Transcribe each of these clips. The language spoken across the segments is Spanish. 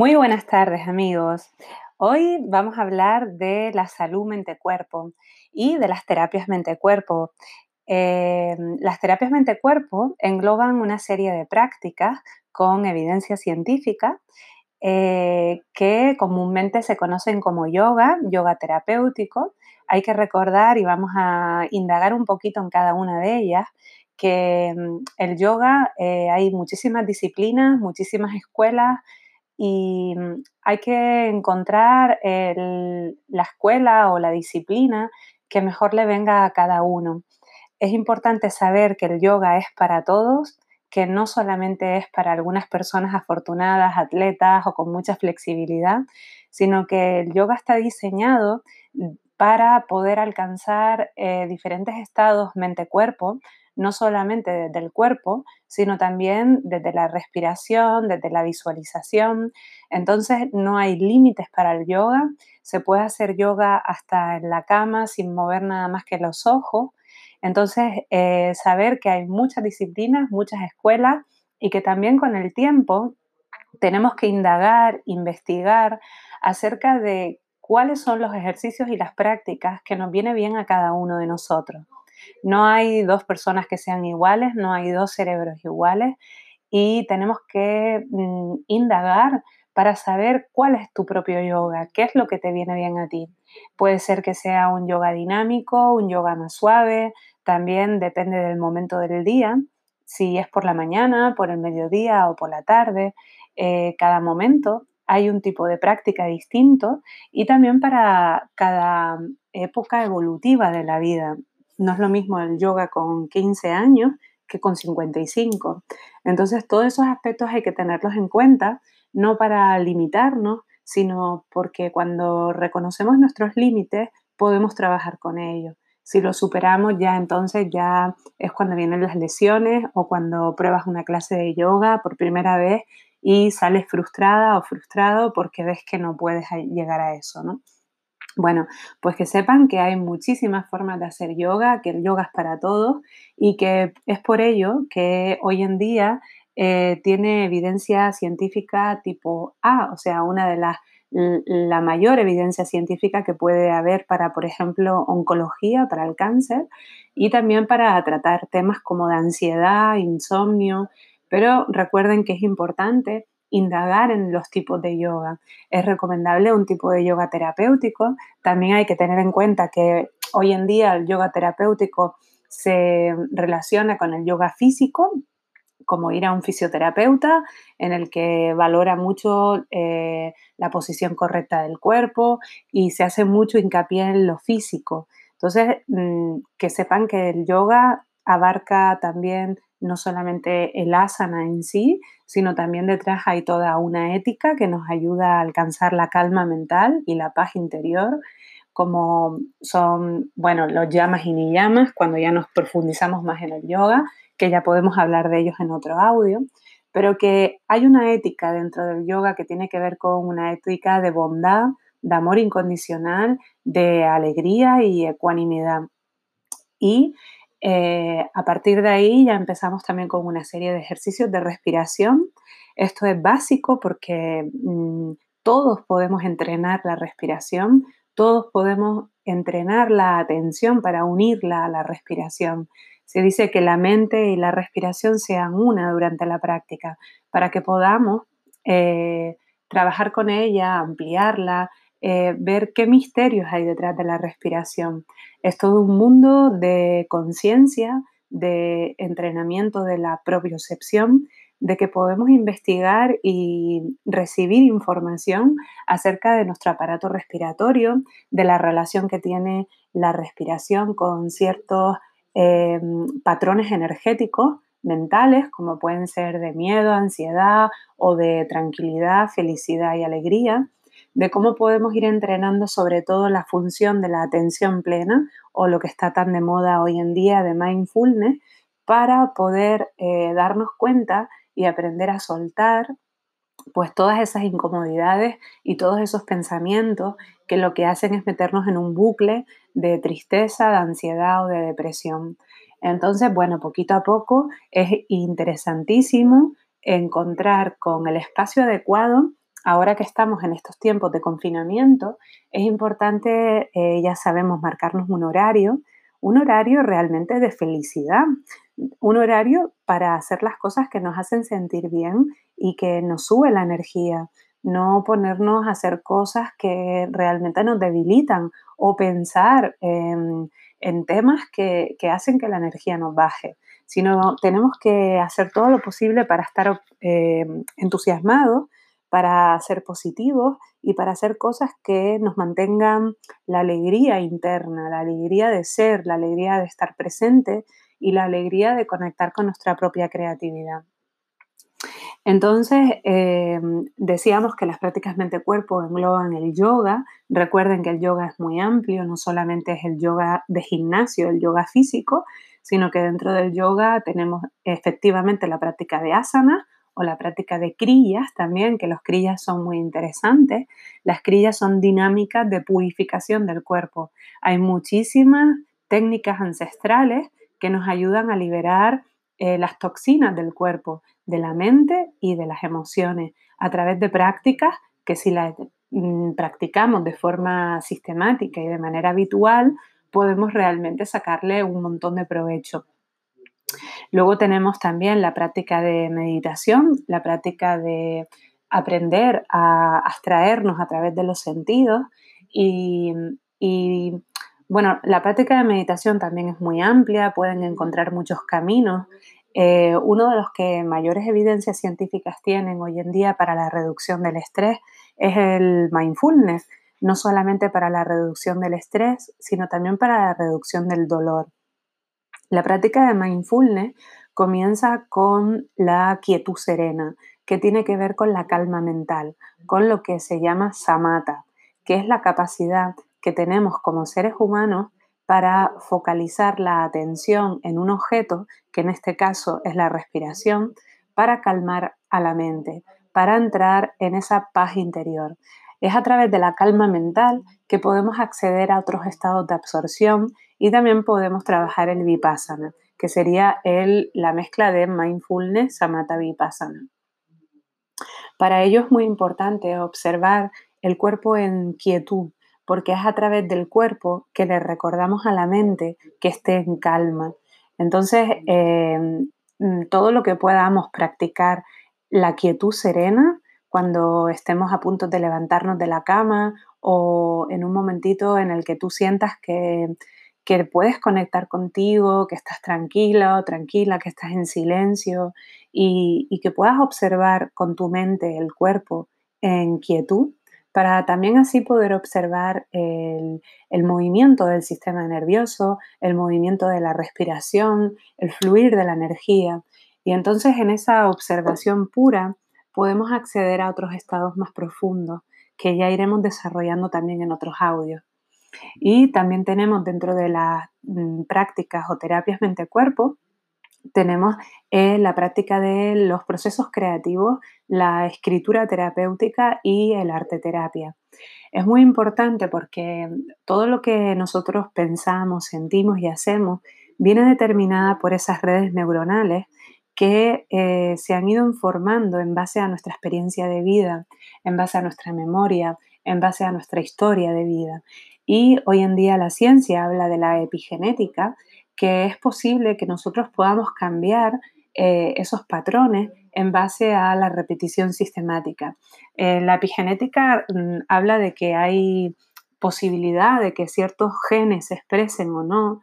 Muy buenas tardes amigos. Hoy vamos a hablar de la salud mente-cuerpo y de las terapias mente-cuerpo. Eh, las terapias mente-cuerpo engloban una serie de prácticas con evidencia científica eh, que comúnmente se conocen como yoga, yoga terapéutico. Hay que recordar y vamos a indagar un poquito en cada una de ellas que mm, el yoga eh, hay muchísimas disciplinas, muchísimas escuelas, y mm, hay que encontrar la escuela o la disciplina que mejor le venga a cada uno. Es importante saber que el yoga es para todos, que no solamente es para algunas personas afortunadas, atletas o con mucha flexibilidad, sino que el yoga está diseñado para poder alcanzar eh, diferentes estados mente-cuerpo, no solamente desde el cuerpo, sino también desde la respiración, desde la visualización. Entonces no hay límites para el yoga, se puede hacer yoga hasta en la cama sin mover nada más que los ojos. Entonces, eh, saber que hay muchas disciplinas, muchas escuelas y que también con el tiempo tenemos que indagar, investigar acerca de cuáles son los ejercicios y las prácticas que nos viene bien a cada uno de nosotros. No hay dos personas que sean iguales, no hay dos cerebros iguales y tenemos que mm, indagar para saber cuál es tu propio yoga, qué es lo que te viene bien a ti. Puede ser que sea un yoga dinámico, un yoga más suave, también depende del momento del día, si es por la mañana, por el mediodía o por la tarde, eh, cada momento hay un tipo de práctica distinto y también para cada época evolutiva de la vida. No es lo mismo el yoga con 15 años que con 55. Entonces, todos esos aspectos hay que tenerlos en cuenta, no para limitarnos, sino porque cuando reconocemos nuestros límites, podemos trabajar con ellos. Si lo superamos, ya entonces ya es cuando vienen las lesiones o cuando pruebas una clase de yoga por primera vez y sales frustrada o frustrado porque ves que no puedes llegar a eso, ¿no? Bueno, pues que sepan que hay muchísimas formas de hacer yoga, que el yoga es para todos y que es por ello que hoy en día eh, tiene evidencia científica tipo A, o sea, una de las la mayor evidencia científica que puede haber para, por ejemplo, oncología, para el cáncer y también para tratar temas como de ansiedad, insomnio, pero recuerden que es importante indagar en los tipos de yoga. Es recomendable un tipo de yoga terapéutico. También hay que tener en cuenta que hoy en día el yoga terapéutico se relaciona con el yoga físico, como ir a un fisioterapeuta en el que valora mucho eh, la posición correcta del cuerpo y se hace mucho hincapié en lo físico. Entonces, mm, que sepan que el yoga abarca también no solamente el asana en sí, sino también detrás hay toda una ética que nos ayuda a alcanzar la calma mental y la paz interior, como son, bueno, los llamas y ni llamas, cuando ya nos profundizamos más en el yoga, que ya podemos hablar de ellos en otro audio, pero que hay una ética dentro del yoga que tiene que ver con una ética de bondad, de amor incondicional, de alegría y ecuanimidad. Y eh, a partir de ahí ya empezamos también con una serie de ejercicios de respiración. Esto es básico porque mm, todos podemos entrenar la respiración, todos podemos entrenar la atención para unirla a la respiración. Se dice que la mente y la respiración sean una durante la práctica para que podamos eh, trabajar con ella, ampliarla, eh, ver qué misterios hay detrás de la respiración. Es todo un mundo de conciencia, de entrenamiento de la propiocepción, de que podemos investigar y recibir información acerca de nuestro aparato respiratorio, de la relación que tiene la respiración con ciertos eh, patrones energéticos mentales, como pueden ser de miedo, ansiedad o de tranquilidad, felicidad y alegría de cómo podemos ir entrenando sobre todo la función de la atención plena o lo que está tan de moda hoy en día de mindfulness para poder eh, darnos cuenta y aprender a soltar pues todas esas incomodidades y todos esos pensamientos que lo que hacen es meternos en un bucle de tristeza, de ansiedad o de depresión. Entonces, bueno, poquito a poco es interesantísimo encontrar con el espacio adecuado ahora que estamos en estos tiempos de confinamiento, es importante, eh, ya sabemos, marcarnos un horario, un horario realmente de felicidad, un horario para hacer las cosas que nos hacen sentir bien y que nos sube la energía, no ponernos a hacer cosas que realmente nos debilitan o pensar en, temas que, hacen que la energía nos baje, sino tenemos que hacer todo lo posible para estar eh, entusiasmados, para ser positivos y para hacer cosas que nos mantengan la alegría interna, la alegría de ser, la alegría de estar presente y la alegría de conectar con nuestra propia creatividad. Entonces, em, decíamos que las prácticas mente-cuerpo engloban el yoga. Recuerden que el yoga es muy amplio, no solamente es el yoga de gimnasio, el yoga físico, sino que dentro del yoga tenemos efectivamente la práctica de asana o la práctica de crillas también, que los crillas son muy interesantes. Las crillas son dinámicas de purificación del cuerpo. Hay muchísimas técnicas ancestrales que nos ayudan a liberar eh, las toxinas del cuerpo, de la mente y de las emociones, a través de prácticas que si las mm, practicamos de forma sistemática y de manera habitual, podemos realmente sacarle un montón de provecho. Luego tenemos también la práctica de meditación, la práctica de aprender a abstraernos a través de los sentidos y, bueno, la práctica de meditación también es muy amplia, pueden encontrar muchos caminos. Eh, uno de los que mayores evidencias científicas tienen hoy en día para la reducción del estrés es el mindfulness, no solamente para la reducción del estrés, sino también para la reducción del dolor. La práctica de mindfulness comienza con la quietud serena, que tiene que ver con la calma mental, con lo que se llama samatha, que es la capacidad que tenemos como seres humanos para focalizar la atención en un objeto, que en este caso es la respiración, para calmar a la mente, para entrar en esa paz interior. Es a través de la calma mental que podemos acceder a otros estados de absorción y también podemos trabajar el vipassana, que sería el, la mezcla de mindfulness, samatha vipassana. Para ello es muy importante observar el cuerpo en quietud, porque es a través del cuerpo que le recordamos a la mente que esté en calma. Entonces, em, mm, todo lo que podamos practicar la quietud serena cuando estemos a punto de levantarnos de la cama o en un momentito en el que tú sientas que, que puedes conectar contigo, que estás tranquila o tranquila, que estás en silencio y, y que puedas observar con tu mente el cuerpo en quietud, para también así poder observar el, movimiento del sistema nervioso, el movimiento de la respiración, el fluir de la energía. Y entonces en esa observación pura podemos acceder a otros estados más profundos que ya iremos desarrollando también en otros audios. Y también tenemos dentro de las mm, prácticas o terapias mente-cuerpo, tenemos eh, la práctica de los procesos creativos, la escritura terapéutica y el arte terapia. Es muy importante porque todo lo que nosotros pensamos, sentimos y hacemos viene determinada por esas redes neuronales que eh, se han ido formando en base a nuestra experiencia de vida, en base a nuestra memoria, en base a nuestra historia de vida. Y hoy en día la ciencia habla de la epigenética, que es posible que nosotros podamos cambiar eh, esos patrones en base a la repetición sistemática. Eh, la epigenética mm, habla de que hay posibilidad de que ciertos genes se expresen o no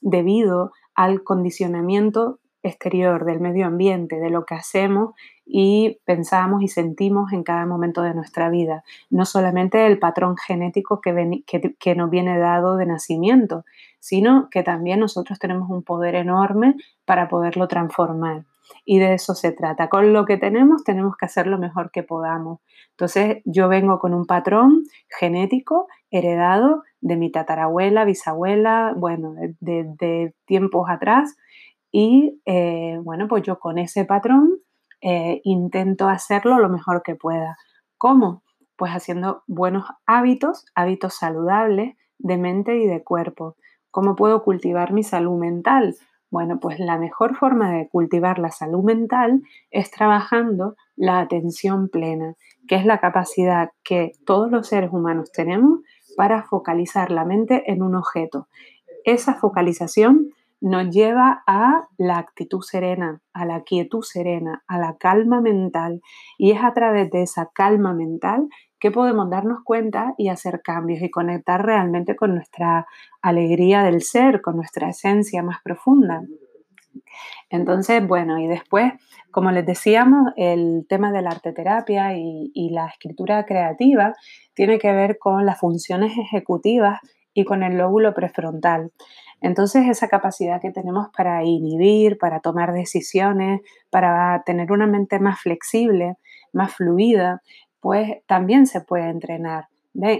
debido al condicionamiento exterior, del medio ambiente, de lo que hacemos y pensamos y sentimos en cada momento de nuestra vida. No solamente el patrón genético que, que, nos viene dado de nacimiento, sino que también nosotros tenemos un poder enorme para poderlo transformar. Y de eso se trata. Con lo que tenemos tenemos que hacer lo mejor que podamos. Entonces yo vengo con un patrón genético heredado de mi tatarabuela, bisabuela, bueno, de tiempos atrás, y eh, bueno, pues yo con ese patrón eh, intento hacerlo lo mejor que pueda. ¿Cómo? Pues haciendo buenos hábitos, hábitos saludables de mente y de cuerpo. ¿Cómo puedo cultivar mi salud mental? Bueno, pues la mejor forma de cultivar la salud mental es trabajando la atención plena, que es la capacidad que todos los seres humanos tenemos para focalizar la mente en un objeto. Esa focalización nos lleva a la actitud serena, a la quietud serena, a la calma mental. Y es a través de esa calma mental que podemos darnos cuenta y hacer cambios y conectar realmente con nuestra alegría del ser, con nuestra esencia más profunda. Entonces, bueno, y después, como les decíamos, el tema de la arteterapia y, y la escritura creativa tiene que ver con las funciones ejecutivas y con el lóbulo prefrontal. Entonces, esa capacidad que tenemos para inhibir, para tomar decisiones, para tener una mente más flexible, más fluida, pues también se puede entrenar.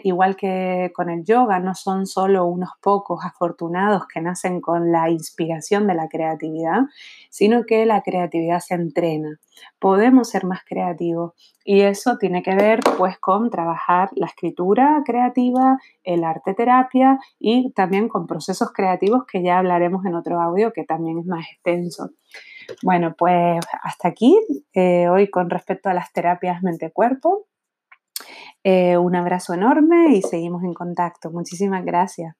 Igual que con el yoga, no son solo unos pocos afortunados que nacen con la inspiración de la creatividad, sino que la creatividad se entrena. Podemos ser más creativos y eso tiene que ver pues con trabajar la escritura creativa, el arte terapia y también con procesos creativos que ya hablaremos en otro audio que también es más extenso. Bueno, pues hasta aquí eh, hoy con respecto a las terapias mente-cuerpo. Eh, un abrazo enorme y seguimos en contacto. Muchísimas gracias.